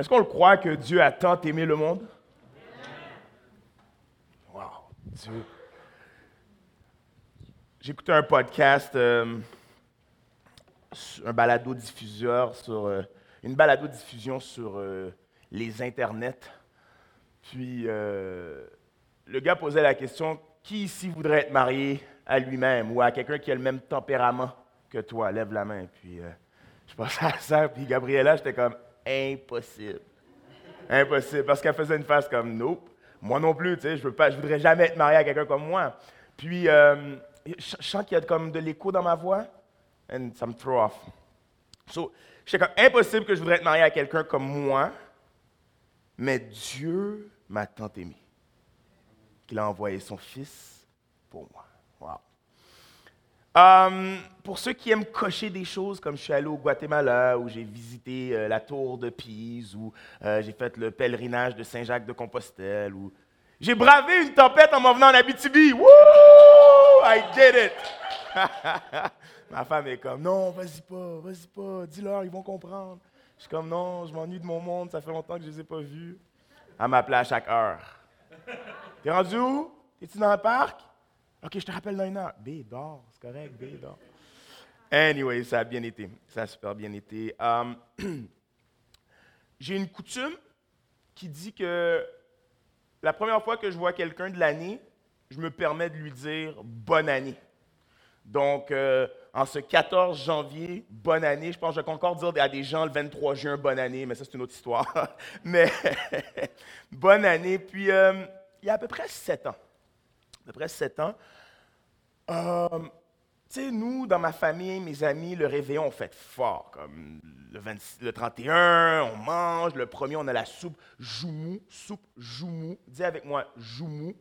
Est-ce qu'on le croit que Dieu a tant aimé le monde? Wow, Dieu. J'écoutais un podcast, euh, un balado-diffuseur sur, euh, une balado-diffusion sur euh, les internets. Puis le gars posait la question qui ici voudrait être marié à lui-même ou à quelqu'un qui a le même tempérament que toi? Lève la main. Puis je pensais à ça, puis Gabriella, j'étais comme impossible. Impossible. Parce qu'elle faisait une face comme nope. Moi non plus, tu sais, je ne voudrais jamais être marié à quelqu'un comme moi. Puis, euh, je sens qu'il y a comme de l'écho dans ma voix, and ça me throw off. So, comme impossible que je voudrais être marié à quelqu'un comme moi, mais Dieu m'a tant aimé qu'il a envoyé son Fils pour moi. Wow. Euh, pour ceux qui aiment cocher des choses, comme je suis allé au Guatemala, où j'ai visité euh, la tour de Pise, ou euh, j'ai fait le pèlerinage de Saint-Jacques-de-Compostelle, ou j'ai bravé une tempête en m'en venant en Abitibi. Woo! I did it! Ma femme est comme, non, vas-y pas, vas-y pas, dis-leur, ils vont comprendre. Je suis comme, non, je m'ennuie de mon monde, ça fait longtemps que je ne les ai pas vus. Elle m'appelait à chaque heure. T'es rendu où? Es-tu dans le parc? OK, je te rappelle dans une heure. B, dors, c'est correct, B, dors. Anyway, ça a bien été. Ça a super bien été. Um, j'ai une coutume qui dit que la première fois que je vois quelqu'un de l'année, je me permets de lui dire bonne année. Donc, euh, en ce 14 janvier, bonne année. Je pense que je vais encore dire à des gens le 23 juin, bonne année, mais ça, c'est une autre histoire. mais bonne année. Puis, euh, il y a à peu près sept ans, à peu près sept ans. Euh, tu sais, nous, dans ma famille, mes amis, le réveillon, on fait fort. Comme le, le 31, on mange. Le premier, on a la soupe joumou. Soupe joumou. Dis avec moi, joumou.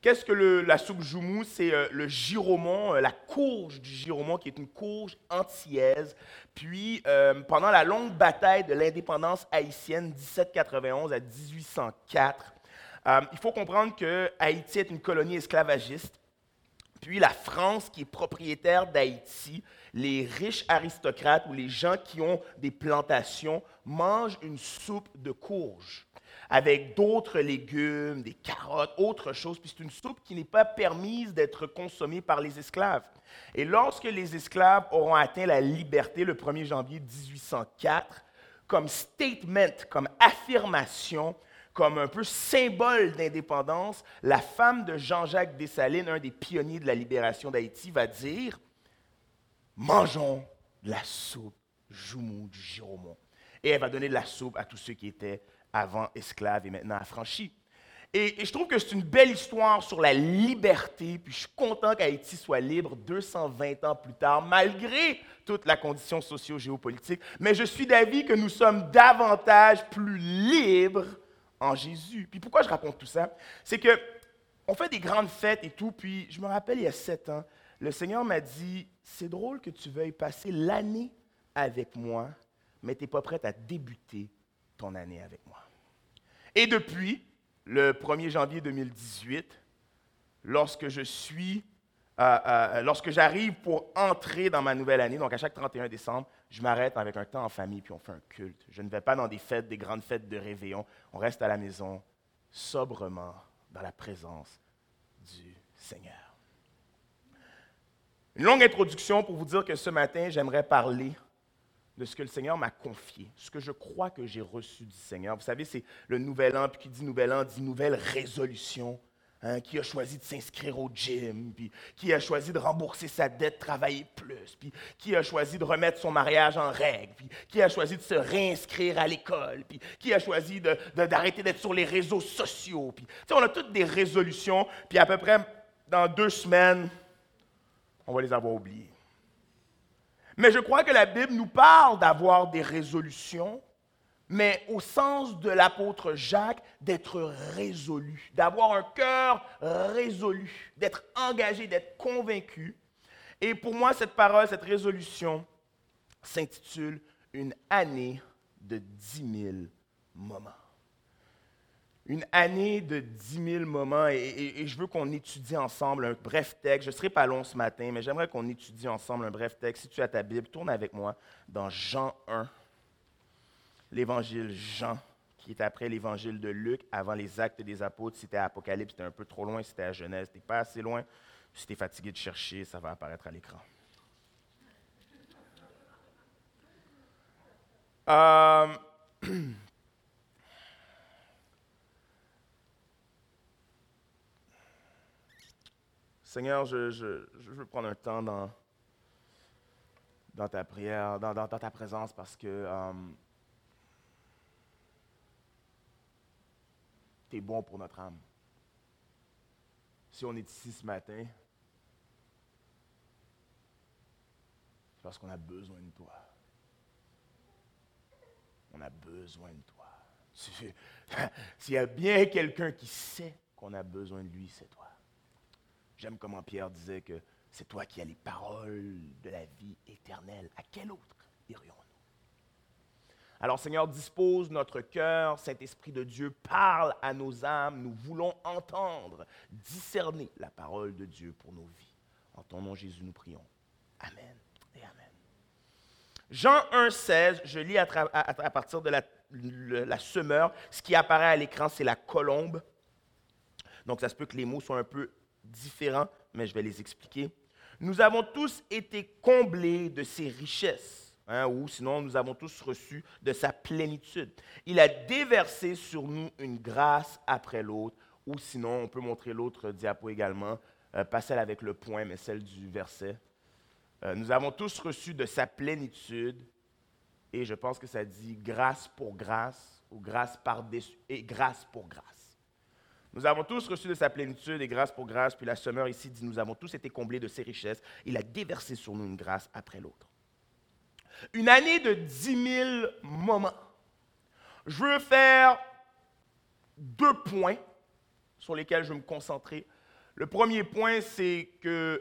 Qu'est-ce que la soupe joumou? C'est euh, le giromon, euh, la courge du giromon, qui est une courge antillaise. Puis, pendant la longue bataille de l'indépendance haïtienne 1791 à 1804, il faut comprendre que Haïti est une colonie esclavagiste. Puis la France, qui est propriétaire d'Haïti, les riches aristocrates ou les gens qui ont des plantations mangent une soupe de courge avec d'autres légumes, des carottes, autre chose. Puis c'est une soupe qui n'est pas permise d'être consommée par les esclaves. Et lorsque les esclaves auront atteint la liberté le 1er janvier 1804, comme statement, comme affirmation, comme un peu symbole d'indépendance, la femme de Jean-Jacques Dessalines, un des pionniers de la libération d'Haïti, va dire Mangeons de la soupe Joumou du Giromont. Et elle va donner de la soupe à tous ceux qui étaient avant esclaves et maintenant affranchis. Et, je trouve que c'est une belle histoire sur la liberté, puis je suis content qu'Haïti soit libre 220 ans plus tard, malgré toute la condition socio-géopolitique. Mais je suis d'avis que nous sommes davantage plus libres en Jésus. Puis pourquoi je raconte tout ça? C'est que on fait des grandes fêtes et tout, puis je me rappelle il y a sept ans, le Seigneur m'a dit, c'est drôle que tu veuilles passer l'année avec moi, mais tu n'es pas prête à débuter ton année avec moi. Et depuis le 1er janvier 2018, lorsque je suis, euh, euh, lorsque j'arrive pour entrer dans ma nouvelle année, donc à chaque 31 décembre, je m'arrête avec un temps en famille, puis on fait un culte. Je ne vais pas dans des fêtes, des grandes fêtes de réveillon. On reste à la maison, sobrement, dans la présence du Seigneur. Une longue introduction pour vous dire que ce matin, j'aimerais parler de ce que le Seigneur m'a confié, ce que je crois que j'ai reçu du Seigneur. Vous savez, c'est le nouvel an, puis qui dit nouvel an dit nouvelle résolution. Hein, qui a choisi de s'inscrire au gym, puis qui a choisi de rembourser sa dette, travailler plus, puis qui a choisi de remettre son mariage en règle, puis qui a choisi de se réinscrire à l'école, puis qui a choisi d'arrêter d'être sur les réseaux sociaux. Puis, on a toutes des résolutions, puis à peu près dans deux semaines, on va les avoir oubliées. Mais je crois que la Bible nous parle d'avoir des résolutions, mais au sens de l'apôtre Jacques, d'être résolu, d'avoir un cœur résolu, d'être engagé, d'être convaincu. Et pour moi, cette parole, cette résolution s'intitule Une année de dix mille moments. Une année de dix mille moments, et, et je veux qu'on étudie ensemble un bref texte. Je ne serai pas long ce matin, mais j'aimerais qu'on étudie ensemble un bref texte. Si tu as ta Bible, tourne avec moi dans Jean 1. L'évangile Jean, qui est après l'évangile de Luc, avant les actes des apôtres. Si c'était Apocalypse, c'était un peu trop loin. Si c'était à Genèse, c'était pas assez loin. Si tu es fatigué de chercher, ça va apparaître à l'écran. Euh, Seigneur, je, veux prendre un temps dans, dans ta prière, dans, ta présence, parce que euh, tu es bon pour notre âme. Si on est ici ce matin, c'est parce qu'on a besoin de toi. On a besoin de toi. S'il y a bien quelqu'un qui sait qu'on a besoin de lui, c'est toi. J'aime comment Pierre disait que c'est toi qui as les paroles de la vie éternelle. À quel autre irions-nous? Alors Seigneur, dispose notre cœur, Saint-Esprit de Dieu, parle à nos âmes. Nous voulons entendre, discerner la parole de Dieu pour nos vies. En ton nom Jésus, nous prions. Amen et Amen. Jean 1,16, je lis à, partir de la, la semeur. Ce qui apparaît à l'écran, c'est la colombe. Donc, ça se peut que les mots soient un peu différents, mais je vais les expliquer. Nous avons tous été comblés de ses richesses, hein, ou sinon nous avons tous reçu de sa plénitude. Il a déversé sur nous une grâce après l'autre, ou sinon on peut montrer l'autre diapo également, euh, pas celle avec le point, mais celle du verset. Euh, nous avons tous reçu de sa plénitude, et je pense que ça dit grâce pour grâce, ou grâce par-dessus, et grâce pour grâce. Nous avons tous reçu de sa plénitude et grâce pour grâce, puis la semeur ici dit, nous avons tous été comblés de ses richesses. Il a déversé sur nous une grâce après l'autre. Une année de dix mille moments. Je veux faire deux points sur lesquels je vais me concentrer. Le premier point, c'est que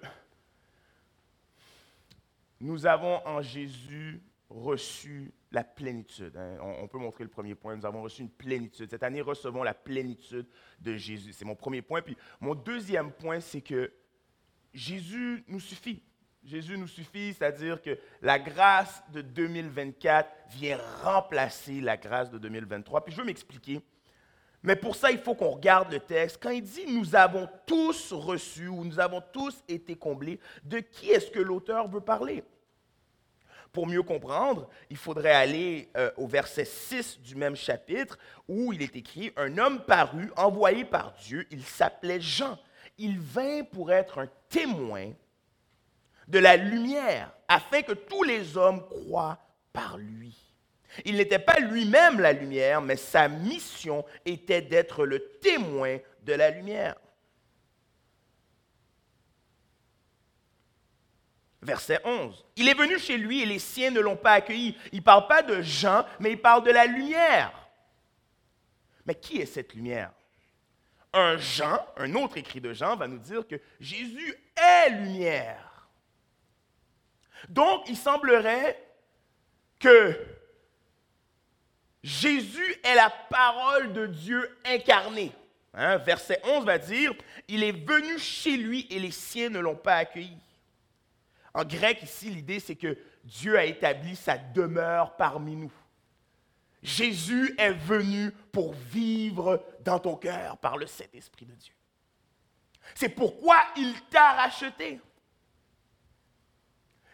nous avons en Jésus reçu la plénitude. Hein. On, peut montrer le premier point. Nous avons reçu une plénitude. Cette année, recevons la plénitude de Jésus. C'est mon premier point. Puis mon deuxième point, c'est que Jésus nous suffit. Jésus nous suffit, c'est-à-dire que la grâce de 2024 vient remplacer la grâce de 2023. Puis je veux m'expliquer. Mais pour ça, il faut qu'on regarde le texte. Quand il dit nous avons tous reçu ou nous avons tous été comblés, de qui est-ce que l'auteur veut parler? Pour mieux comprendre, il faudrait aller euh, au verset 6 du même chapitre où il est écrit, Un homme parut, envoyé par Dieu, il s'appelait Jean. Il vint pour être un témoin de la lumière, afin que tous les hommes croient par lui. Il n'était pas lui-même la lumière, mais sa mission était d'être le témoin de la lumière. Verset 11. Il est venu chez lui et les siens ne l'ont pas accueilli. Il ne parle pas de Jean, mais il parle de la lumière. Mais qui est cette lumière? Un Jean, un autre écrit de Jean, va nous dire que Jésus est lumière. Donc, il semblerait que Jésus est la parole de Dieu incarnée. Hein, verset 11 va dire, il est venu chez lui et les siens ne l'ont pas accueilli. En grec, ici, l'idée, c'est que Dieu a établi sa demeure parmi nous. Jésus est venu pour vivre dans ton cœur par le Saint-Esprit de Dieu. C'est pourquoi il t'a racheté.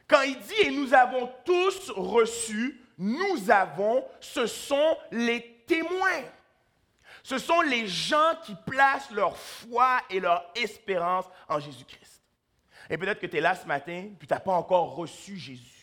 Quand il dit et nous avons tous reçu, nous avons, ce sont les témoins. Ce sont les gens qui placent leur foi et leur espérance en Jésus-Christ. Et peut-être que tu es là ce matin, puis tu n'as pas encore reçu Jésus.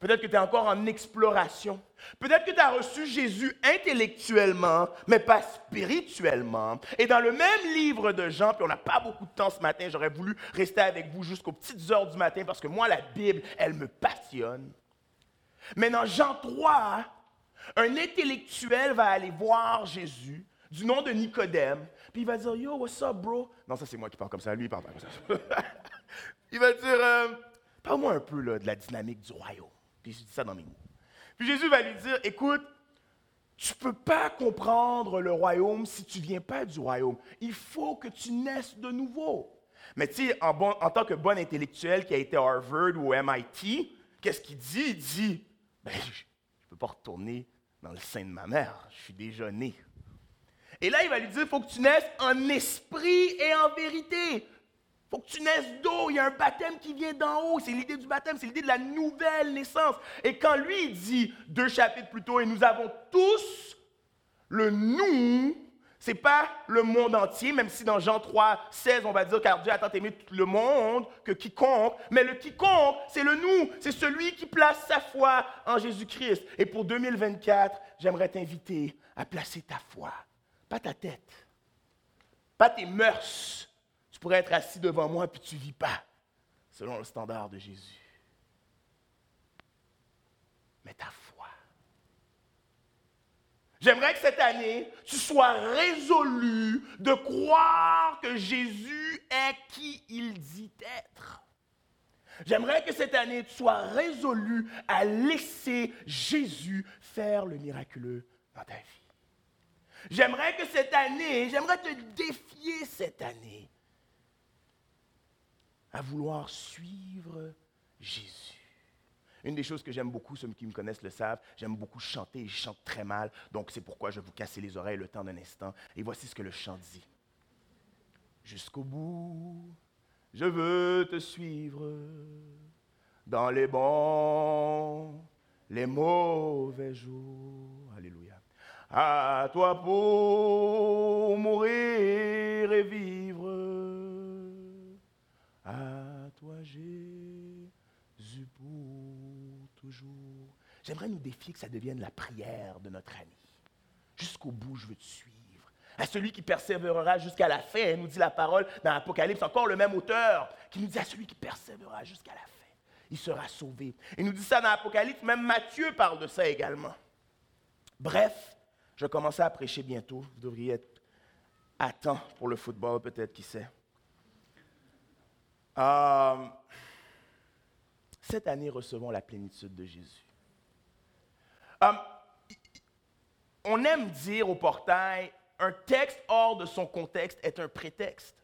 Peut-être que tu es encore en exploration. Peut-être que tu as reçu Jésus intellectuellement, mais pas spirituellement. Et dans le même livre de Jean, puis on n'a pas beaucoup de temps ce matin, j'aurais voulu rester avec vous jusqu'aux petites heures du matin parce que moi, la Bible, elle me passionne. Mais dans Jean 3, un intellectuel va aller voir Jésus du nom de Nicodème, puis il va dire Yo, what's up, bro? Non, ça c'est moi qui parle comme ça, lui il parle pas comme ça. il va dire euh, Parle-moi un peu de la dynamique du royaume. Puis je ça dans mes mots. Puis Jésus va lui dire Écoute, tu ne peux pas comprendre le royaume si tu ne viens pas du royaume. Il faut que tu naisses de nouveau. Mais tu sais, en, tant que bon intellectuel qui a été à Harvard ou MIT, qu'est-ce qu'il dit? Il dit, ben, je ne peux pas retourner dans le sein de ma mère. Je suis déjà né. Et là, il va lui dire, il faut que tu naisses en esprit et en vérité. Faut que tu naisses d'eau. Il y a un baptême qui vient d'en haut. C'est l'idée du baptême, c'est l'idée de la nouvelle naissance. Et quand lui dit, deux chapitres plus tôt, et nous avons tous le nous, c'est pas le monde entier, même si dans Jean 3, 16, on va dire car Dieu a tant aimé tout le monde que quiconque, mais le quiconque, c'est le nous, c'est celui qui place sa foi en Jésus-Christ. Et pour 2024, j'aimerais t'inviter à placer ta foi pas ta tête, pas tes mœurs. Tu pourrais être assis devant moi puis tu ne vis pas selon le standard de Jésus. Mais ta foi. J'aimerais que cette année, tu sois résolu de croire que Jésus est qui il dit être. J'aimerais que cette année, tu sois résolu à laisser Jésus faire le miraculeux dans ta vie. J'aimerais que cette année, j'aimerais te défier cette année à vouloir suivre Jésus. Une des choses que j'aime beaucoup, ceux qui me connaissent le savent, j'aime beaucoup chanter et je chante très mal, donc c'est pourquoi je vais vous casser les oreilles le temps d'un instant. Et voici ce que le chant dit. Jusqu'au bout, je veux te suivre dans les bons, les mauvais jours. Alléluia à toi pour mourir et vivre. À toi Jésus pour toujours. J'aimerais nous défier que ça devienne la prière de notre ami. Jusqu'au bout, je veux te suivre. À celui qui persévérera jusqu'à la fin, nous dit la parole dans l'Apocalypse, encore le même auteur, qui nous dit à celui qui persévérera jusqu'à la fin, il sera sauvé. Il nous dit ça dans l'Apocalypse, même Matthieu parle de ça également. Bref, je vais commencer à prêcher bientôt. Vous devriez être à temps pour le football, peut-être, qui sait. Euh, cette année, recevons la plénitude de Jésus. Euh, on aime dire au portail, un texte hors de son contexte est un prétexte.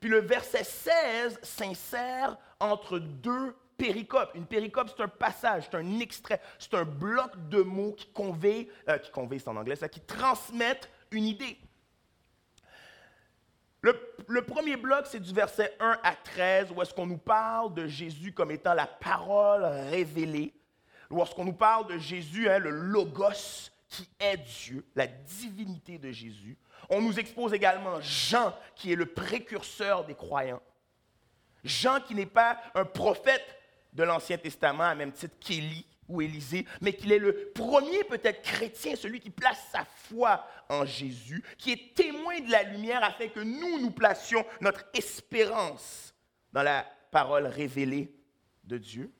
Puis le verset 16 s'insère entre deux péricope. Une péricope, c'est un passage, c'est un extrait, c'est un bloc de mots qui convey, euh, qui convey, c'est en anglais, ça, qui transmettent une idée. Le, premier bloc, c'est du verset 1 à 13, où est-ce qu'on nous parle de Jésus comme étant la parole révélée, lorsqu'on nous parle de Jésus, hein, le logos qui est Dieu, la divinité de Jésus. On nous expose également Jean, qui est le précurseur des croyants. Jean qui n'est pas un prophète, de l'Ancien Testament, à même titre qu'Élie ou Élisée, mais qu'il est le premier peut-être chrétien, celui qui place sa foi en Jésus, qui est témoin de la lumière afin que nous, nous placions notre espérance dans la parole révélée de Dieu.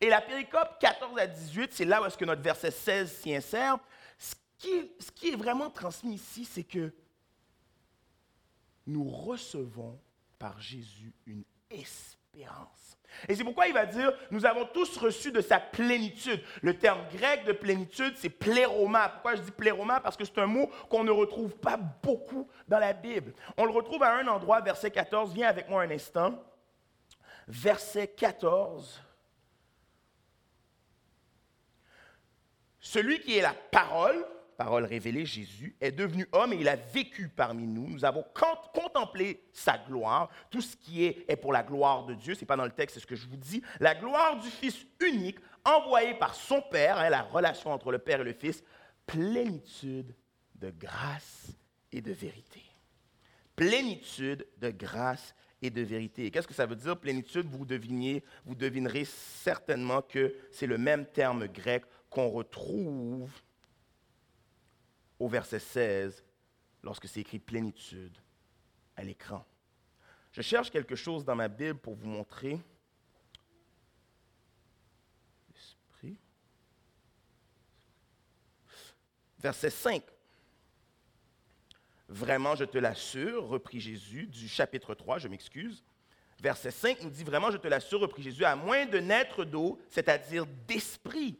Et la péricope 14 à 18, c'est là où est-ce que notre verset 16 s'y insère. Ce qui, ce qui est vraiment transmis ici, c'est que nous recevons par Jésus une espérance. Et c'est pourquoi il va dire, nous avons tous reçu de sa plénitude. Le terme grec de plénitude, c'est pléroma. Pourquoi je dis pléroma? Parce que c'est un mot qu'on ne retrouve pas beaucoup dans la Bible. On le retrouve à un endroit, verset 14. Viens avec moi un instant. Verset 14. Celui qui est la parole, parole révélée, Jésus, est devenu homme et il a vécu parmi nous. Nous avons contemplé sa gloire. Tout ce qui est est pour la gloire de Dieu. Ce n'est pas dans le texte, c'est ce que je vous dis. La gloire du Fils unique, envoyé par son Père, hein, la relation entre le Père et le Fils, plénitude de grâce et de vérité. Plénitude de grâce et de vérité. Qu'est-ce que ça veut dire, plénitude? Vous deviniez, vous devinerez certainement que c'est le même terme grec qu'on retrouve au verset 16 lorsque c'est écrit plénitude à l'écran. Je cherche quelque chose dans ma Bible pour vous montrer. Esprit. Verset 5. Vraiment, je te l'assure, reprit Jésus, du chapitre 3, je m'excuse. Verset 5 nous dit, vraiment, je te l'assure, reprit Jésus, à moins de naître d'eau, c'est-à-dire d'esprit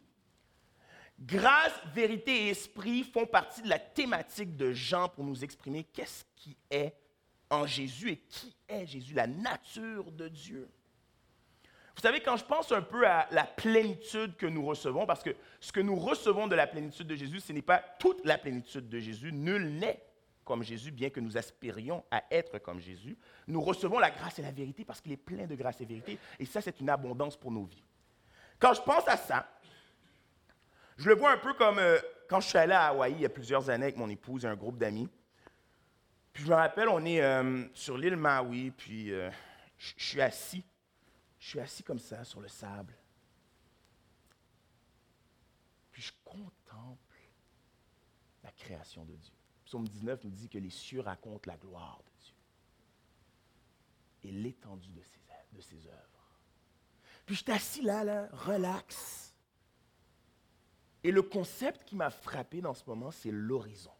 Grâce, vérité et esprit font partie de la thématique de Jean pour nous exprimer qu'est-ce qui est en Jésus et qui est Jésus, la nature de Dieu. Vous savez, quand je pense un peu à la plénitude que nous recevons, parce que ce que nous recevons de la plénitude de Jésus, ce n'est pas toute la plénitude de Jésus. Nul n'est comme Jésus, bien que nous aspirions à être comme Jésus. Nous recevons la grâce et la vérité parce qu'il est plein de grâce et vérité. Et ça, c'est une abondance pour nos vies. Quand je pense à ça, je le vois un peu comme euh, quand je suis allé à Hawaï il y a plusieurs années avec mon épouse et un groupe d'amis. Puis je me rappelle, on est euh, sur l'île Maui, puis euh, je suis assis. Je suis assis comme ça sur le sable. Puis je contemple la création de Dieu. Psaume 19 nous dit que les cieux racontent la gloire de Dieu et l'étendue de ses, œuvres. Puis je assis là, là, relax. Et le concept qui m'a frappé dans ce moment, c'est l'horizon.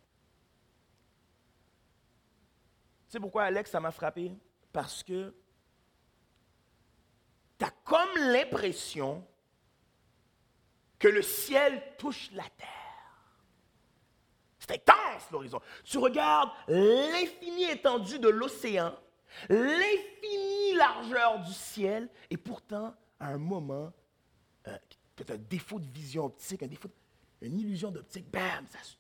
Tu sais pourquoi, Alex, ça m'a frappé? Parce que tu as comme l'impression que le ciel touche la terre. C'est intense l'horizon. Tu regardes l'infinie étendue de l'océan, l'infinie largeur du ciel, et pourtant, à un moment, euh, as un défaut de vision optique, un défaut une illusion d'optique, bam, ça se.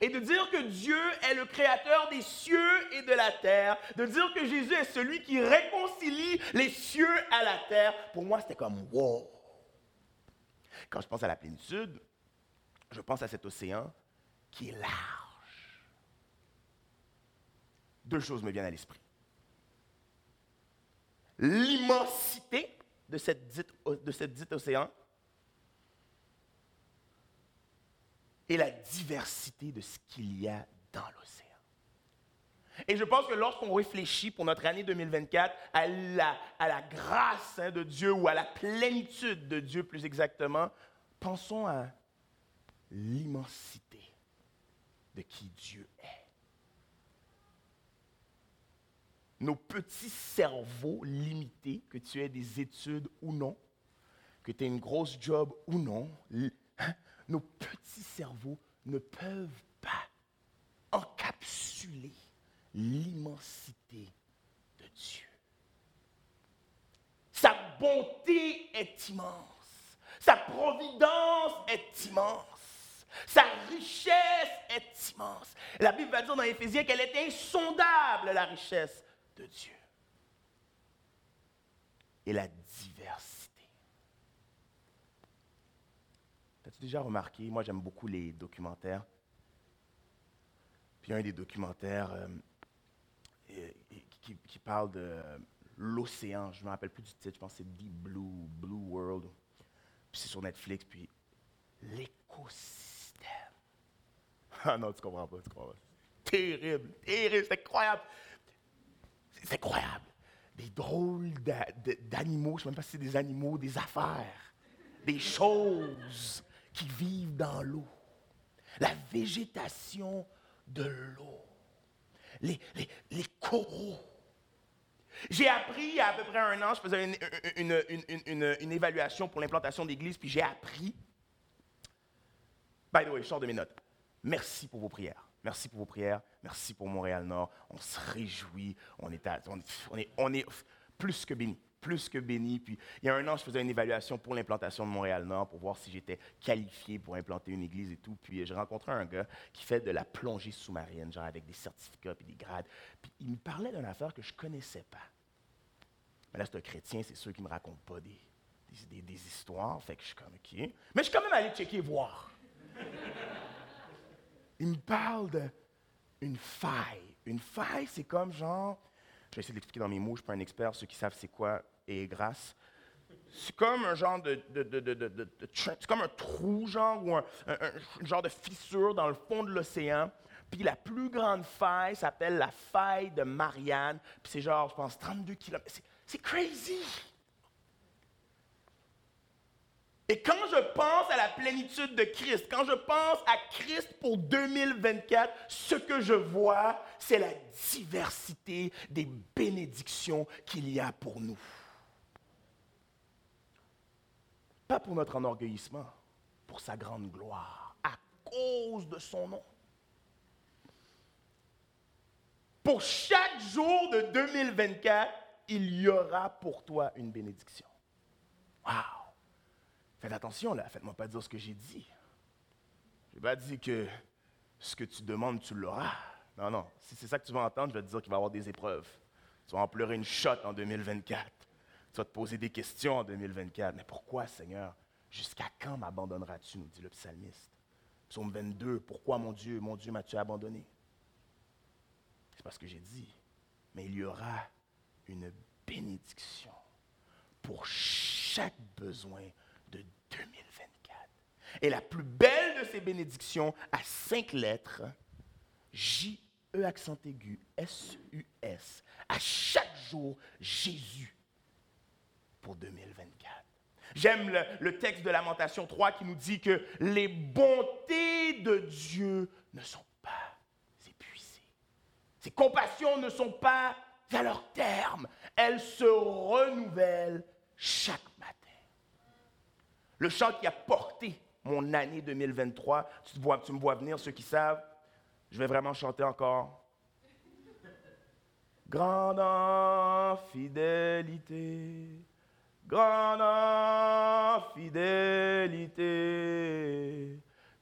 Et de dire que Dieu est le créateur des cieux et de la terre, de dire que Jésus est celui qui réconcilie les cieux à la terre, pour moi, c'était comme wow. Quand je pense à la plénitude, je pense à cet océan qui est large. Deux choses me viennent à l'esprit. L'immensité de cette dite, dite océan et la diversité de ce qu'il y a dans l'océan. Et je pense que lorsqu'on réfléchit pour notre année 2024 à la, à la grâce hein, de Dieu ou à la plénitude de Dieu plus exactement, pensons à l'immensité de qui Dieu est. Nos petits cerveaux limités, que tu aies des études ou non, que tu aies une grosse job ou non, hein, nos petits cerveaux ne peuvent pas encapsuler l'immensité de Dieu. Sa bonté est immense. Sa providence est immense. Sa richesse est immense. La Bible va dire dans Éphésiens qu'elle est insondable, la richesse de Dieu. Et la diversité. Déjà remarqué, moi j'aime beaucoup les documentaires. Puis un des documentaires euh, qui, parle de l'océan, je ne me rappelle plus du titre, je pense que c'est Deep Blue, Blue World. Puis c'est sur Netflix, puis l'écosystème ah non, tu comprends pas, tu comprends pas. Terrible, terrible, c'est incroyable. C'est incroyable. Des drôles d'animaux, je ne sais même pas si c'est des animaux, des affaires, des choses qui vivent dans l'eau. La végétation de l'eau. Les, les, coraux. J'ai appris il y a à peu près un an, je faisais une, une, une évaluation pour l'implantation d'église, puis j'ai appris. By the way, je sors de mes notes. Merci pour vos prières. Merci pour vos prières. Merci pour Montréal-Nord. On se réjouit. On est, on, est, plus que bénis. Plus que bénis. Puis, il y a un an, je faisais une évaluation pour l'implantation de Montréal-Nord pour voir si j'étais qualifié pour implanter une église et tout. Puis, j'ai rencontré un gars qui fait de la plongée sous-marine, genre avec des certificats et des grades. Puis, il me parlait d'une affaire que je connaissais pas. Mais là, c'est un chrétien, c'est sûr qu'il ne me raconte pas des, des, des, histoires. Fait que je suis comme, OK. Mais je suis quand même allé checker voir. Il me parle d'une faille. Une faille, c'est comme genre, je vais essayer de l'expliquer dans mes mots, je ne suis pas un expert, ceux qui savent c'est quoi et grâce. C'est comme un genre de, c'est comme un trou, genre, ou un, genre de fissure dans le fond de l'océan. Puis la plus grande faille s'appelle la faille de Marianne. Puis c'est genre, je pense, 32 km. C'est crazy! Et quand je pense à la plénitude de Christ, quand je pense à Christ pour 2024, ce que je vois, c'est la diversité des bénédictions qu'il y a pour nous. Pas pour notre enorgueillissement, pour sa grande gloire, à cause de son nom. Pour chaque jour de 2024, il y aura pour toi une bénédiction. Wow! Faites attention là, faites-moi pas dire ce que j'ai dit. Je n'ai pas dit que ce que tu demandes, tu l'auras. Non, non. Si c'est ça que tu vas entendre, je vais te dire qu'il va y avoir des épreuves. Tu vas en pleurer une shot en 2024. Tu vas te poser des questions en 2024. Mais pourquoi, Seigneur? Jusqu'à quand m'abandonneras-tu, nous dit le psalmiste? Psaume 22, pourquoi mon Dieu, mon Dieu m'as-tu abandonné? C'est parce que j'ai dit, mais il y aura une bénédiction pour chaque besoin de 2024. Et la plus belle de ces bénédictions à cinq lettres, J-E accent aigu, S-U-S, à chaque jour, Jésus pour 2024. J'aime le, texte de Lamentation 3 qui nous dit que les bontés de Dieu ne sont pas épuisées. Ses compassions ne sont pas à leur terme. Elles se renouvellent chaque matin. Le chant qui a porté mon année 2023, tu, tu me vois venir, ceux qui savent, je vais vraiment chanter encore. Grande fidélité grande fidélité.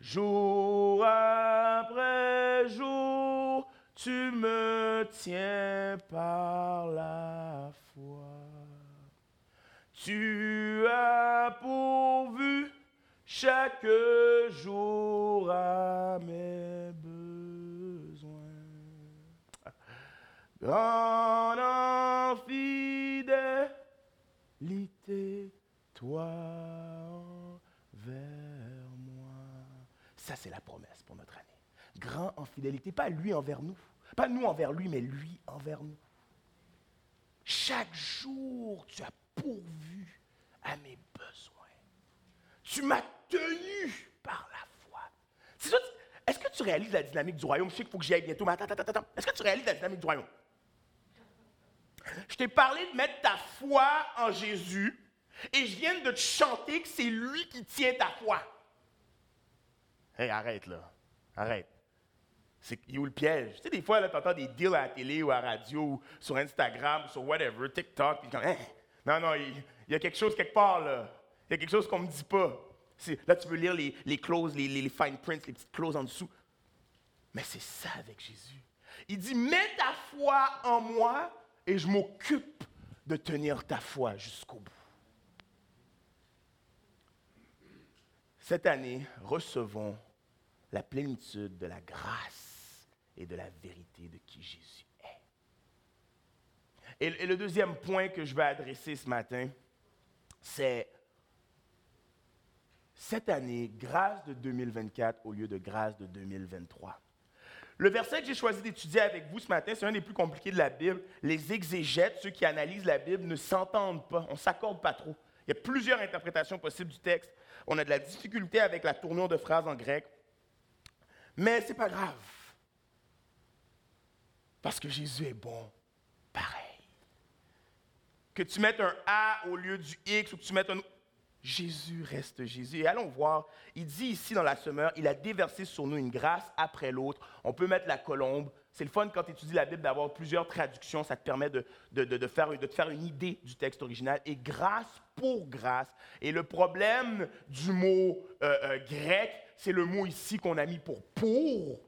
Jour après jour, tu me tiens par la foi. Tu as pourvu chaque jour à mes besoins. Grande fidélité toi vers moi. Ça, c'est la promesse pour notre année. Grand en fidélité, pas lui envers nous, pas nous envers lui, mais lui envers nous. Chaque jour, tu as pourvu à mes besoins. Tu m'as tenu par la foi. Est-ce que tu réalises la dynamique du royaume? Je sais qu'il faut que j'y aille bientôt, mais attends, attends, attends. Est-ce que tu réalises la dynamique du royaume? Je t'ai parlé de mettre ta foi en Jésus et je viens de te chanter que c'est lui qui tient ta foi. Hé, arrête là. Arrête. C'est où le piège? Tu sais, des fois, tu entends des deals à la télé ou à la radio ou sur Instagram, ou sur whatever, TikTok, puis hein? non, non, il, y a quelque chose quelque part là. Il y a quelque chose qu'on ne me dit pas. Là, tu veux lire les, les clauses, les, les, fine prints, les petites clauses en dessous. Mais c'est ça avec Jésus. Il dit, mets ta foi en moi et je m'occupe de tenir ta foi jusqu'au bout. Cette année, recevons la plénitude de la grâce et de la vérité de qui Jésus est. Et, le deuxième point que je vais adresser ce matin, c'est cette année, grâce de 2024 au lieu de grâce de 2023. Le verset que j'ai choisi d'étudier avec vous ce matin, c'est un des plus compliqués de la Bible. Les exégètes, ceux qui analysent la Bible, ne s'entendent pas, on ne s'accorde pas trop. Il y a plusieurs interprétations possibles du texte. On a de la difficulté avec la tournure de phrases en grec. Mais ce n'est pas grave. Parce que Jésus est bon pareil. Que tu mettes un A au lieu du X ou que tu mettes un Jésus reste Jésus. Et allons voir, il dit ici dans la semeur, il a déversé sur nous une grâce après l'autre. On peut mettre la colombe. C'est le fun quand tu étudies la Bible d'avoir plusieurs traductions. Ça te permet de, de, faire, de te faire une idée du texte original. Et grâce pour grâce. Et le problème du mot euh, euh, grec, c'est le mot ici qu'on a mis pour pour.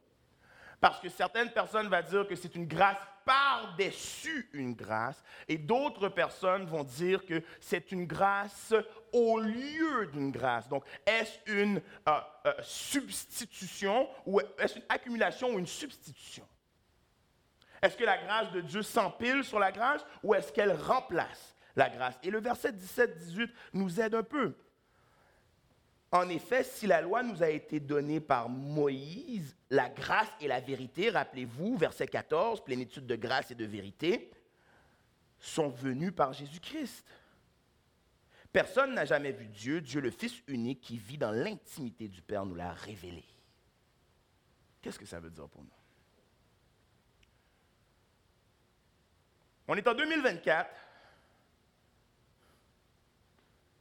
Parce que certaines personnes vont dire que c'est une grâce par-dessus une grâce, et d'autres personnes vont dire que c'est une grâce au lieu d'une grâce. Donc, est-ce une euh, euh, substitution ou est-ce une accumulation ou une substitution? Est-ce que la grâce de Dieu s'empile sur la grâce ou est-ce qu'elle remplace la grâce? Et le verset 17-18 nous aide un peu. En effet, si la loi nous a été donnée par Moïse, la grâce et la vérité, rappelez-vous, verset 14, plénitude de grâce et de vérité, sont venues par Jésus-Christ. Personne n'a jamais vu Dieu, Dieu le Fils unique qui vit dans l'intimité du Père nous l'a révélé. Qu'est-ce que ça veut dire pour nous? On est en 2024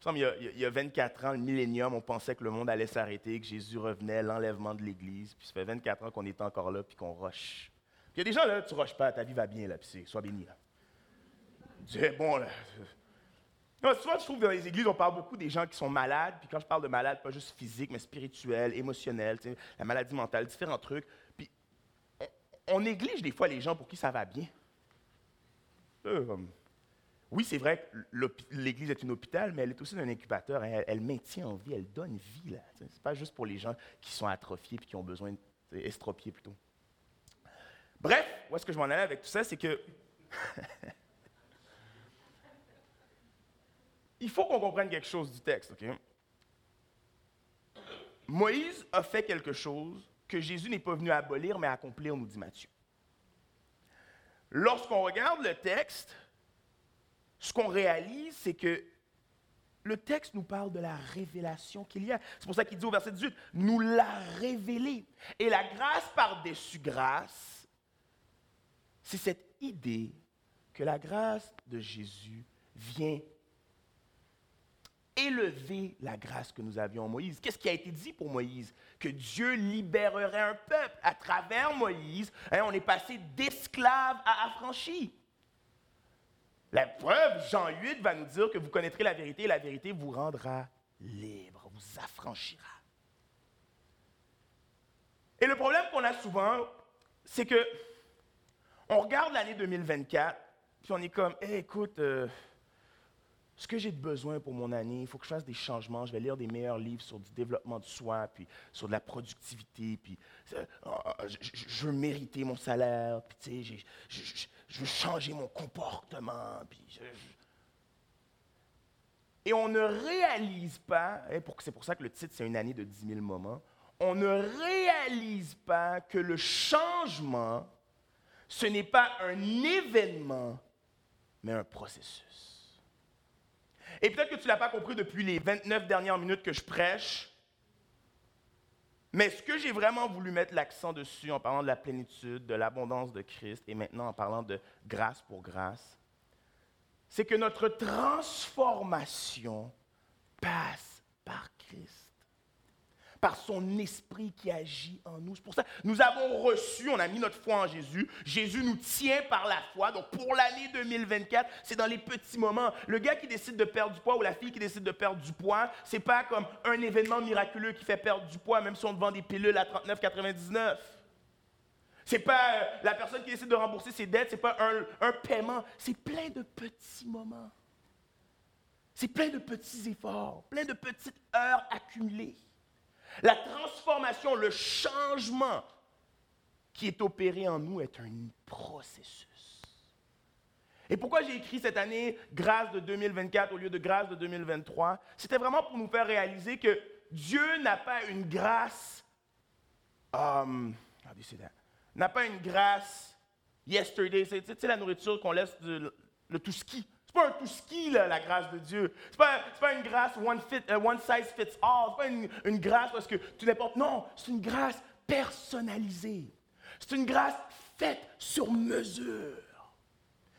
il y, a, 24 ans, le millénium, on pensait que le monde allait s'arrêter, que Jésus revenait, l'enlèvement de l'Église. Puis ça fait 24 ans qu'on est encore là, puis qu'on roche. il y a des gens là, tu roches pas, ta vie va bien, là, puis sois béni. Là. disais, bon, là, non, souvent, je trouve que dans les églises, on parle beaucoup des gens qui sont malades. Puis quand je parle de malades, pas juste physique, mais spirituel, émotionnel, la maladie mentale, différents trucs. Puis on, néglige des fois les gens pour qui ça va bien. Euh, oui, c'est vrai que l'Église est un hôpital, mais elle est aussi un incubateur. Elle, maintient en vie, elle donne vie. Ce n'est pas juste pour les gens qui sont atrophiés et qui ont besoin, estropiés plutôt. Bref, où est-ce que je m'en allais avec tout ça, c'est que il faut qu'on comprenne quelque chose du texte, OK? Moïse a fait quelque chose que Jésus n'est pas venu abolir, mais accomplir, nous dit Matthieu. Lorsqu'on regarde le texte, ce qu'on réalise, c'est que le texte nous parle de la révélation qu'il y a. C'est pour ça qu'il dit au verset 18, nous l'a révélé. Et la grâce par-dessus grâce, c'est cette idée que la grâce de Jésus vient élever la grâce que nous avions en Moïse. Qu'est-ce qui a été dit pour Moïse? Que Dieu libérerait un peuple. À travers Moïse, hein, on est passé d'esclave à affranchi. La preuve, Jean 8 va nous dire que vous connaîtrez la vérité et la vérité vous rendra libre, vous affranchira. Et le problème qu'on a souvent, c'est que on regarde l'année 2024, puis on est comme, écoute, euh, ce que j'ai de besoin pour mon année, il faut que je fasse des changements, je vais lire des meilleurs livres sur du développement de soi, puis sur de la productivité, puis euh, je, veux mériter mon salaire, puis tu sais, je, veux changer mon comportement, puis Et on ne réalise pas, c'est pour ça que le titre c'est une année de 10 000 moments, on ne réalise pas que le changement, ce n'est pas un événement, mais un processus. Et peut-être que tu ne l'as pas compris depuis les 29 dernières minutes que je prêche, mais ce que j'ai vraiment voulu mettre l'accent dessus en parlant de la plénitude, de l'abondance de Christ, et maintenant en parlant de grâce pour grâce, c'est que notre transformation passe par Christ par son esprit qui agit en nous. C'est pour ça nous avons reçu, on a mis notre foi en Jésus. Jésus nous tient par la foi. Donc pour l'année 2024, c'est dans les petits moments. Le gars qui décide de perdre du poids ou la fille qui décide de perdre du poids, c'est pas comme un événement miraculeux qui fait perdre du poids, même si on te vend des pilules à 39,99. C'est pas euh, la personne qui décide de rembourser ses dettes, c'est pas un, un paiement, c'est plein de petits moments. C'est plein de petits efforts, plein de petites heures accumulées. La transformation, le changement qui est opéré en nous est un processus. Et pourquoi j'ai écrit cette année grâce de 2024 au lieu de grâce de 2023 C'était vraiment pour nous faire réaliser que Dieu n'a pas une grâce, um, n'a pas une grâce yesterday, c'est la nourriture qu'on laisse le tout ski. C'est pas un tout ski, la grâce de Dieu. C'est pas, pas une grâce one, fit, uh, one size fits all. C'est pas une, une, grâce parce que tu n'importe. Non, c'est une grâce personnalisée. C'est une grâce faite sur mesure.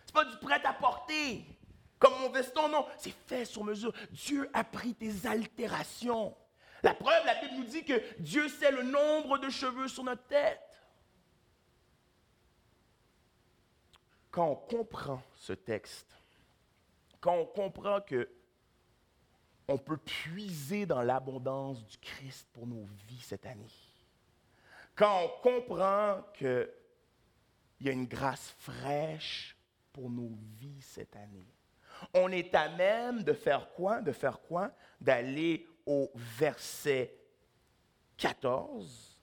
C'est pas du prêt à porter. Comme mon veston, non. C'est fait sur mesure. Dieu a pris tes altérations. La preuve, la Bible nous dit que Dieu sait le nombre de cheveux sur notre tête. Quand on comprend ce texte, quand on comprend que on peut puiser dans l'abondance du Christ pour nos vies cette année, quand on comprend qu'il y a une grâce fraîche pour nos vies cette année, on est à même de faire quoi? De faire quoi? D'aller au verset 14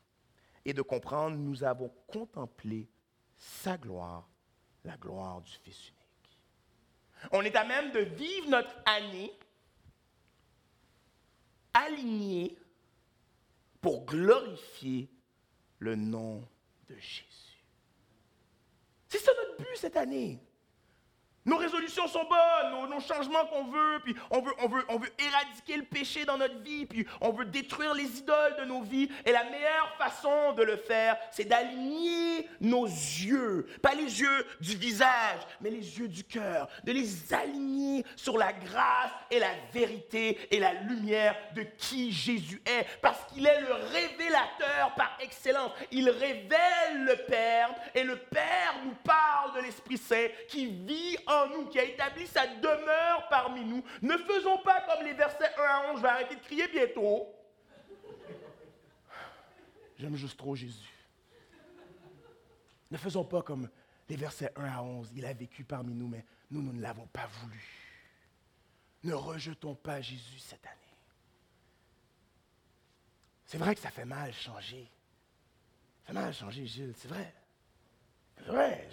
et de comprendre, nous avons contemplé sa gloire, la gloire du Fils. On est à même de vivre notre année alignée pour glorifier le nom de Jésus. C'est ça notre but cette année. Nos résolutions sont bonnes, nos, changements qu'on veut, puis on veut, on, veut, on veut éradiquer le péché dans notre vie, puis on veut détruire les idoles de nos vies. Et la meilleure façon de le faire, c'est d'aligner nos yeux, pas les yeux du visage, mais les yeux du cœur, de les aligner sur la grâce et la vérité et la lumière de qui Jésus est, parce qu'il est le révélateur par excellence. Il révèle le Père, et le Père nous parle de l'Esprit Saint qui vit en nous, qui a établi sa demeure parmi nous. Ne faisons pas comme les versets 1 à 11, je vais arrêter de crier bientôt. J'aime juste trop Jésus. Ne faisons pas comme les versets 1 à 11. Il a vécu parmi nous, mais nous, nous ne l'avons pas voulu. Ne rejetons pas Jésus cette année. C'est vrai que ça fait mal changer. Ça fait mal changer, Gilles, c'est vrai. C'est vrai.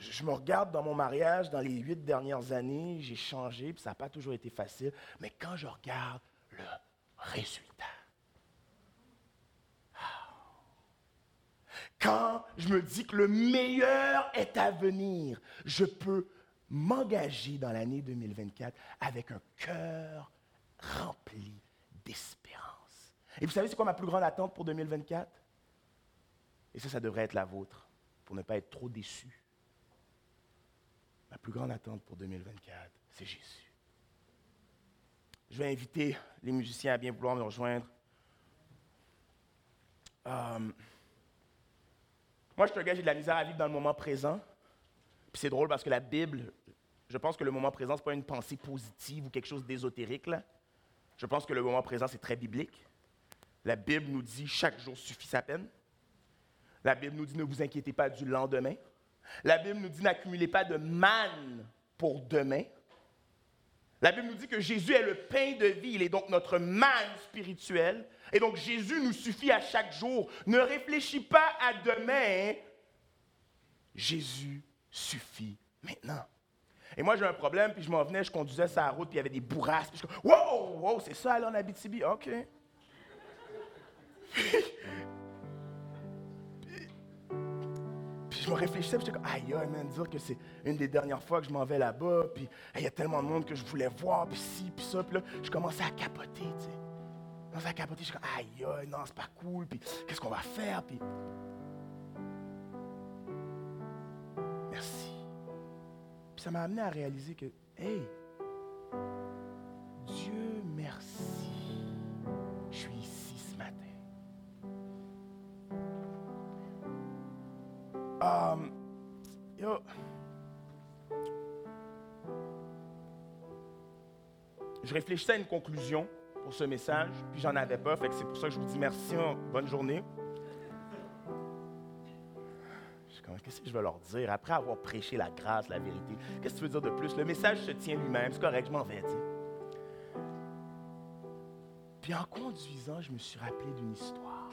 Je, me regarde dans mon mariage, dans les huit dernières années, j'ai changé, puis ça n'a pas toujours été facile. Mais quand je regarde le résultat, quand je me dis que le meilleur est à venir, je peux m'engager dans l'année 2024 avec un cœur rempli d'espérance. Et vous savez, c'est quoi ma plus grande attente pour 2024? Et ça, ça devrait être la vôtre, pour ne pas être trop déçu. Ma plus grande attente pour 2024, c'est Jésus. Je vais inviter les musiciens à bien vouloir me rejoindre. Euh, moi, je te gars, j'ai de la misère à vivre dans le moment présent. Puis c'est drôle parce que la Bible, je pense que le moment présent, ce n'est pas une pensée positive ou quelque chose d'ésotérique. Je pense que le moment présent, c'est très biblique. La Bible nous dit chaque jour suffit sa peine. La Bible nous dit ne vous inquiétez pas du lendemain. La Bible nous dit n'accumulez pas de manne pour demain. La Bible nous dit que Jésus est le pain de vie, il est donc notre manne spirituelle. Et donc Jésus nous suffit à chaque jour. Ne réfléchis pas à demain. Jésus suffit maintenant. Et moi, j'ai un problème, puis je m'en venais, je conduisais sa route, puis il y avait des bourrasques. Puis je wow, wow, c'est ça, là, en Abitibi? OK. Je me réfléchissais, puis j'étais comme, aïe, man, dire que c'est une des dernières fois que je m'en vais là-bas, puis il y a tellement de monde que je voulais voir, puis ci, puis ça, puis là, je commençais à capoter, tu sais. Je commençais à capoter, je suis comme, aïe, non, c'est pas cool, puis qu'est-ce qu'on va faire, puis. Merci. Puis ça m'a amené à réaliser que, hey, Um, yo. Je réfléchissais à une conclusion pour ce message, puis j'en avais pas, fait que c'est pour ça que je vous dis merci, bonne journée. Qu'est-ce que je vais leur dire? Après avoir prêché la grâce, la vérité? Qu'est-ce que tu veux dire de plus? Le message se tient lui-même, c'est correct, je m'en vais, Puis en conduisant, je me suis rappelé d'une histoire.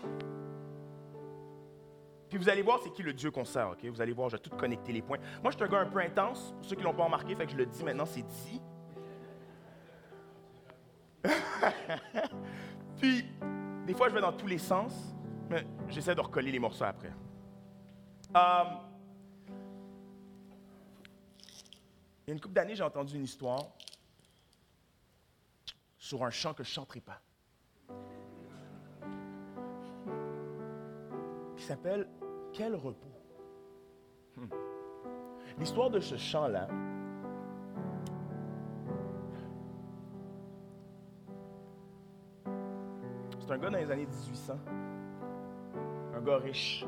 Puis vous allez voir c'est qui le Dieu qu'on sert, OK? Vous allez voir, je vais tout connecter les points. Moi, je suis un gars un peu intense, pour ceux qui ne l'ont pas remarqué, fait que je le dis maintenant, c'est dit. Puis, des fois, je vais dans tous les sens, mais j'essaie de recoller les morceaux après. Euh, il y a une couple d'années, j'ai entendu une histoire sur un chant que je ne chanterai pas. S'appelle quel repos? Hmm. L'histoire de ce chant-là, c'est un gars dans les années 1800, un gars riche,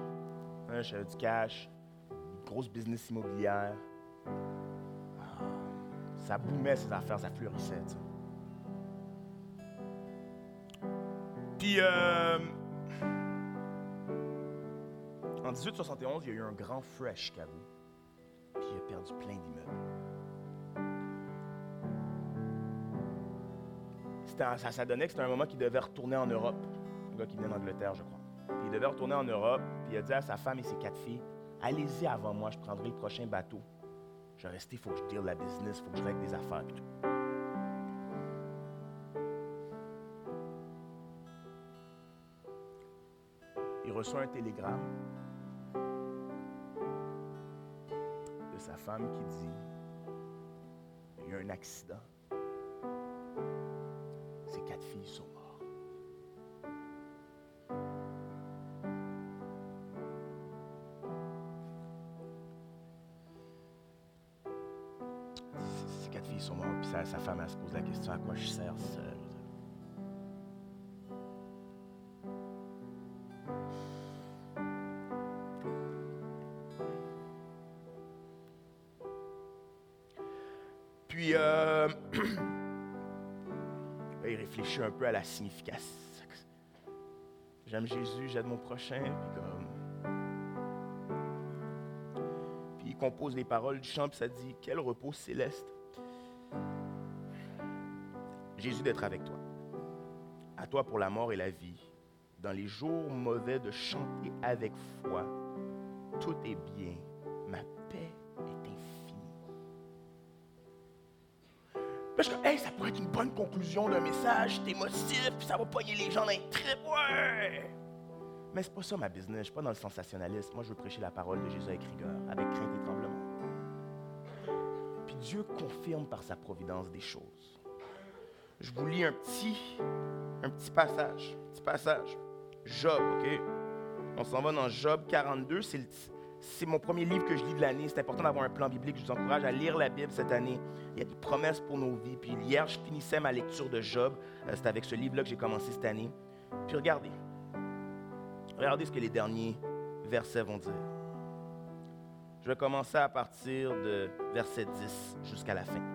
hein, du cash, une grosse business immobilière. Ah, ça boumait ses affaires, ça fleurissait. Puis, euh, en 1871, il y a eu un grand fresh Chicago, puis il a perdu plein d'immeubles. Ça, ça, donnait que c'était un moment qu'il devait retourner en Europe. Un gars qui venait d'Angleterre, je crois. Puis il devait retourner en Europe, puis il a dit à sa femme et ses quatre filles Allez-y avant moi, je prendrai le prochain bateau. Je vais rester, il faut que je deal la business, il faut que je règle des affaires. Il reçoit un télégramme femme qui dit, il y a un accident. Ces quatre filles sont mortes. Ces quatre filles sont mortes, puis sa, femme, se pose la question, à quoi je sers seule? À la signification. J'aime Jésus, j'aide mon prochain. Puis, puis il compose les paroles du chant, puis ça dit Quel repos céleste. Jésus d'être avec toi. À toi pour la mort et la vie. Dans les jours mauvais de chanter avec foi. Tout est bien. Ça pourrait être une bonne conclusion d'un message, émotif, puis ça va pogner les gens dans les tripes, ouais! Mais c'est pas ça ma business, je suis pas dans le sensationnalisme. Moi, je veux prêcher la parole de Jésus avec rigueur, avec crainte et tremblement. Puis Dieu confirme par sa providence des choses je vous lis un petit, un petit passage. Petit passage. Job, OK? On s'en va dans Job 42. C'est mon premier livre que je lis de l'année. C'est important d'avoir un plan biblique. Je vous encourage à lire la Bible cette année. Il y a des promesses pour nos vies. Puis hier, je finissais ma lecture de Job. Euh, c'est avec ce livre-là que j'ai commencé cette année. Puis regardez. Regardez ce que les derniers versets vont dire. Je vais commencer à partir de verset 10 jusqu'à la fin.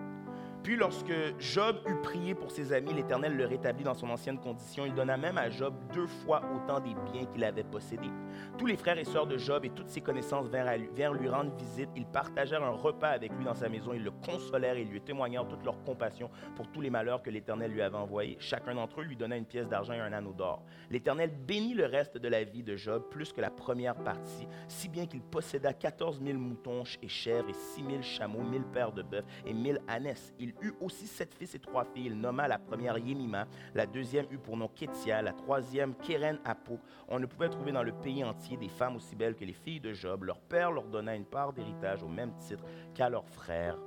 Puis lorsque Job eut prié pour ses amis, l'Éternel le rétablit dans son ancienne condition. Il donna même à Job deux fois autant des biens qu'il avait possédés. Tous les frères et sœurs de Job et toutes ses connaissances vinrent, lui rendre visite. Ils partagèrent un repas avec lui dans sa maison. Ils le consolèrent et lui témoignèrent toute leur compassion pour tous les malheurs que l'Éternel lui avait envoyés. Chacun d'entre eux lui donna une pièce d'argent et un anneau d'or. L'Éternel bénit le reste de la vie de Job plus que la première partie, si bien qu'il posséda 14 000 moutons et chèvres et 6 000 chameaux, 1000 paires de bœufs et 1000 ânesses. Il eut aussi sept fils et trois filles. Il nomma la première Yémima, la deuxième eut pour nom Kétia, la troisième Kéren Apo. On ne pouvait trouver dans le pays entier des femmes aussi belles que les filles de Job. Leur père leur donna une part d'héritage au même titre qu'à leurs frères.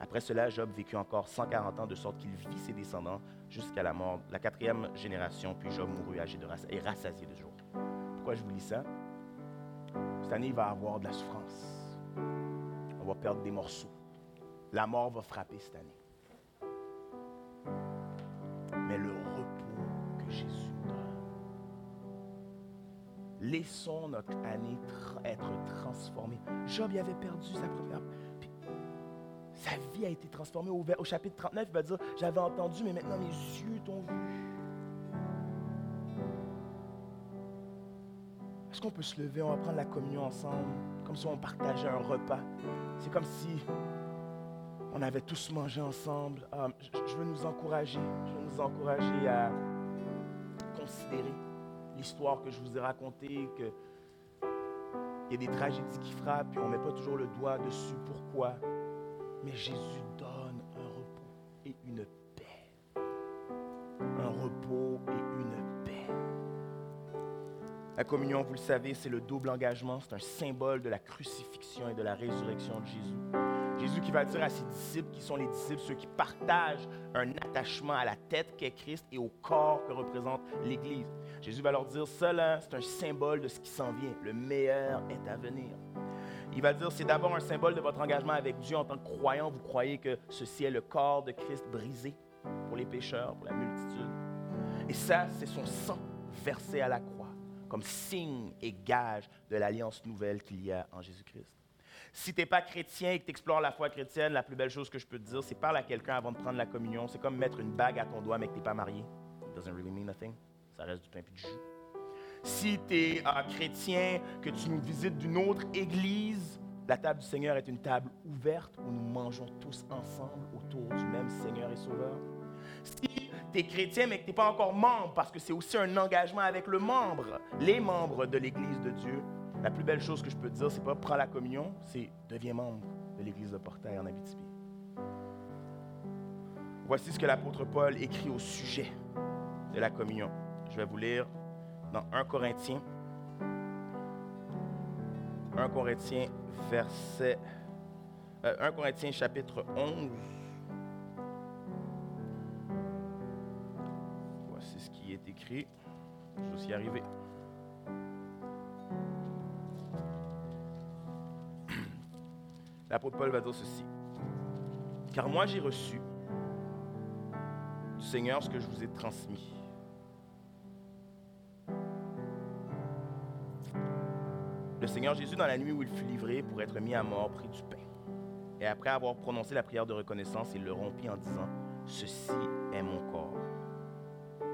Après cela, Job vécut encore 140 ans, de sorte qu'il vit ses descendants jusqu'à la mort, la quatrième génération, puis Job mourut âgé de et rassasié de jour. Pourquoi je vous lis ça? Cette année, il va avoir de la souffrance. On va perdre des morceaux. La mort va frapper cette année Laissons notre année être transformée. Job y avait perdu sa première. sa vie a été transformée. Au, au chapitre 39, il va dire J'avais entendu, mais maintenant mes yeux t'ont vu. Est-ce qu'on peut se lever, on va prendre la communion ensemble, comme si on partageait un repas? C'est comme si on avait tous mangé ensemble. Ah, je veux nous encourager, je veux nous encourager à considérer l'histoire que je vous ai racontée, que il y a des tragédies qui frappent et on ne met pas toujours le doigt dessus. Pourquoi? Mais Jésus donne un repos et une paix. Un repos et une paix. La communion, vous le savez, c'est le double engagement. C'est un symbole de la crucifixion et de la résurrection de Jésus. Jésus qui va dire à ses disciples, qui sont les disciples, ceux qui partagent un attachement à la tête qu'est Christ et au corps que représente l'Église. Jésus va leur dire, cela, c'est un symbole de ce qui s'en vient. Le meilleur est à venir. Il va dire, c'est d'abord un symbole de votre engagement avec Dieu en tant que croyant. Vous croyez que ceci est le corps de Christ brisé pour les pécheurs, pour la multitude. Et ça, c'est son sang versé à la croix comme signe et gage de l'alliance nouvelle qu'il y a en Jésus-Christ. Si tu n'es pas chrétien et que tu explores la foi chrétienne, la plus belle chose que je peux te dire, c'est parler à quelqu'un avant de prendre la communion. C'est comme mettre une bague à ton doigt, mais que tu n'es pas marié. It doesn't really mean nothing. Ça reste du pain et du jus. Si tu es un chrétien, que tu nous visites d'une autre église, la table du Seigneur est une table ouverte où nous mangeons tous ensemble autour du même Seigneur et Sauveur. Si tu es chrétien mais que tu n'es pas encore membre, parce que c'est aussi un engagement avec le membre, les membres de l'Église de Dieu, la plus belle chose que je peux te dire, c'est pas prends la communion, c'est deviens membre de l'Église de Portail en Abitibi. Voici ce que l'apôtre Paul écrit au sujet de la communion. Je vais vous lire dans 1 Corinthiens. 1 Corinthiens, verset. 1 euh, Corinthiens, chapitre 11. Voici ce qui est écrit. Je vais y arriver. L'apôtre Paul va dire ceci. Car moi j'ai reçu du Seigneur ce que je vous ai transmis. Le Seigneur Jésus, dans la nuit où il fut livré pour être mis à mort, prit du pain. Et après avoir prononcé la prière de reconnaissance, il le rompit en disant, Ceci est mon corps.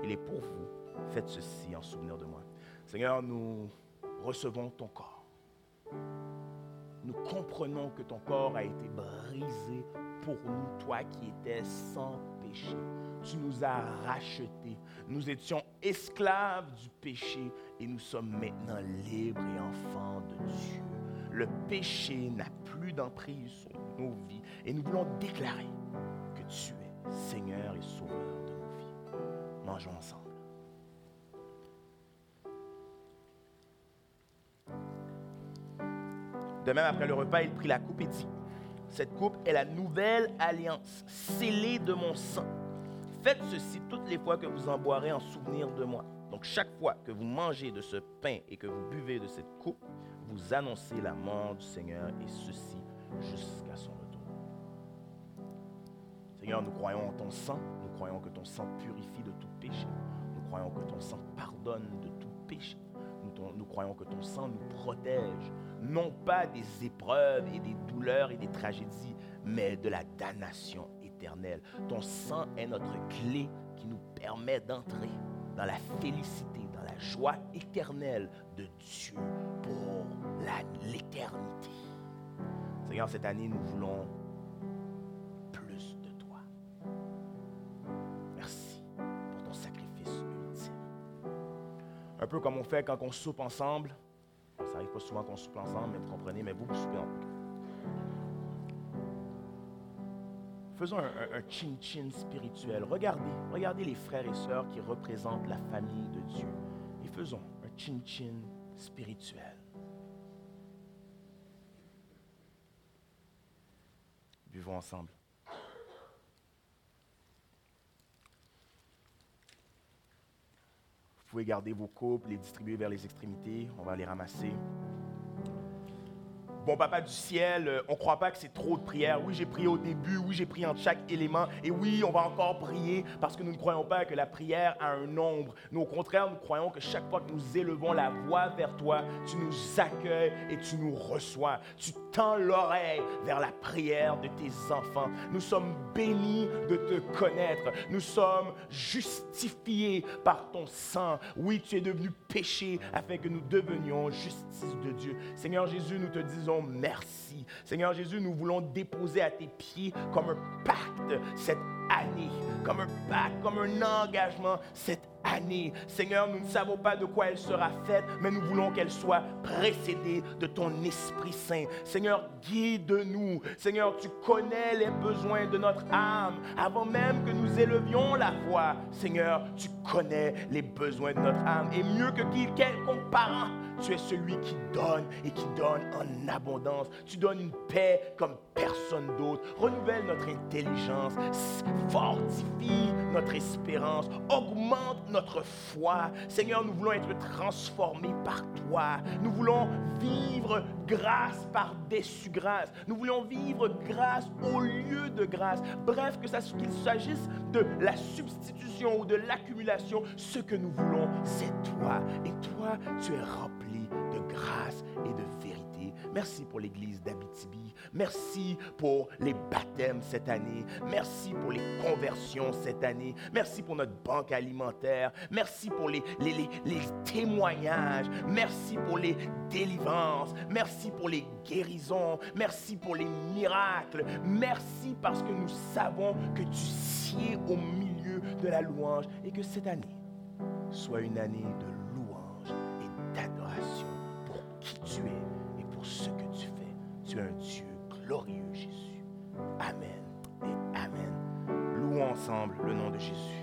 Il est pour vous. Faites ceci en souvenir de moi. Seigneur, nous recevons ton corps. Nous comprenons que ton corps a été brisé pour nous, toi qui étais sans péché. Tu nous as rachetés. Nous étions esclaves du péché et nous sommes maintenant libres et enfants de Dieu. Le péché n'a plus d'emprise sur nos vies et nous voulons déclarer que tu es Seigneur et Sauveur de nos vies. Mangeons ensemble. De même, après le repas, il prit la coupe et dit, Cette coupe est la nouvelle alliance, scellée de mon sang. Faites ceci toutes les fois que vous en boirez en souvenir de moi. Donc chaque fois que vous mangez de ce pain et que vous buvez de cette coupe, vous annoncez la mort du Seigneur et ceci jusqu'à son retour. Seigneur, nous croyons en ton sang, nous croyons que ton sang purifie de tout péché, nous croyons que ton sang pardonne de tout péché, nous, nous croyons que ton sang nous protège, non pas des épreuves et des douleurs et des tragédies, mais de la damnation éternelle. Ton sang est notre clé qui nous permet d'entrer dans la félicité, dans la joie éternelle de Dieu pour l'éternité. Seigneur, cette année, nous voulons plus de toi. Merci pour ton sacrifice ultime. Un peu comme on fait quand on soupe ensemble. Ça n'arrive pas souvent qu'on soupe ensemble, mais vous comprenez, mais vous, soupez en Faisons un, chin-chin spirituel. Regardez, regardez les frères et sœurs qui représentent la famille de Dieu. Et faisons un chin-chin spirituel. Vivons ensemble. Pouvez garder vos coupes, les distribuer vers les extrémités. On va les ramasser. Bon papa du ciel, euh, on ne croit pas que c'est trop de prière. Oui, j'ai prié au début, oui, j'ai prié en chaque élément. Et oui, on va encore prier parce que nous ne croyons pas que la prière a un nombre. Nous, au contraire, nous croyons que chaque fois que nous élevons la voix vers toi, tu nous accueilles et tu nous reçois. Tu tends l'oreille vers la prière de tes enfants. Nous sommes bénis de te connaître. Nous sommes justifiés par ton sang. Oui, tu es devenu péché afin que nous devenions justice de Dieu. Seigneur Jésus, nous te disons merci. Seigneur Jésus, nous voulons déposer à tes pieds comme un pacte cette année, comme un pacte, comme un engagement cette année. Seigneur, nous ne savons pas de quoi elle sera faite, mais nous voulons qu'elle soit précédée de ton Esprit Saint. Seigneur, guide-nous. Seigneur, tu connais les besoins de notre âme. Avant même que nous élevions la voix, Seigneur, tu connais les besoins de notre âme. Et mieux que quiconque parent, tu es celui qui donne et qui donne en abondance. Tu donnes une paix comme personne d'autre. Renouvelle notre intelligence, fortifie notre espérance, augmente notre foi. Seigneur, nous voulons être transformés par toi. Nous voulons vivre grâce par-dessus grâce. Nous voulons vivre grâce au lieu de grâce. Bref, que qu'il s'agisse de la substitution ou de l'accumulation, ce que nous voulons, c'est toi. Et toi, tu es rempli de grâce et de vérité. Merci pour l'église d'Abitibi. Merci pour les baptêmes cette année. Merci pour les conversions cette année. Merci pour notre banque alimentaire. Merci pour les, les, témoignages. Merci pour les délivrances. Merci pour les guérisons. Merci pour les miracles. Merci parce que nous savons que tu sieds au milieu de la louange et que cette année soit une année de qui tu es et pour ce que tu fais. Tu es un Dieu glorieux, Jésus. Amen et Amen. Louons ensemble le nom de Jésus.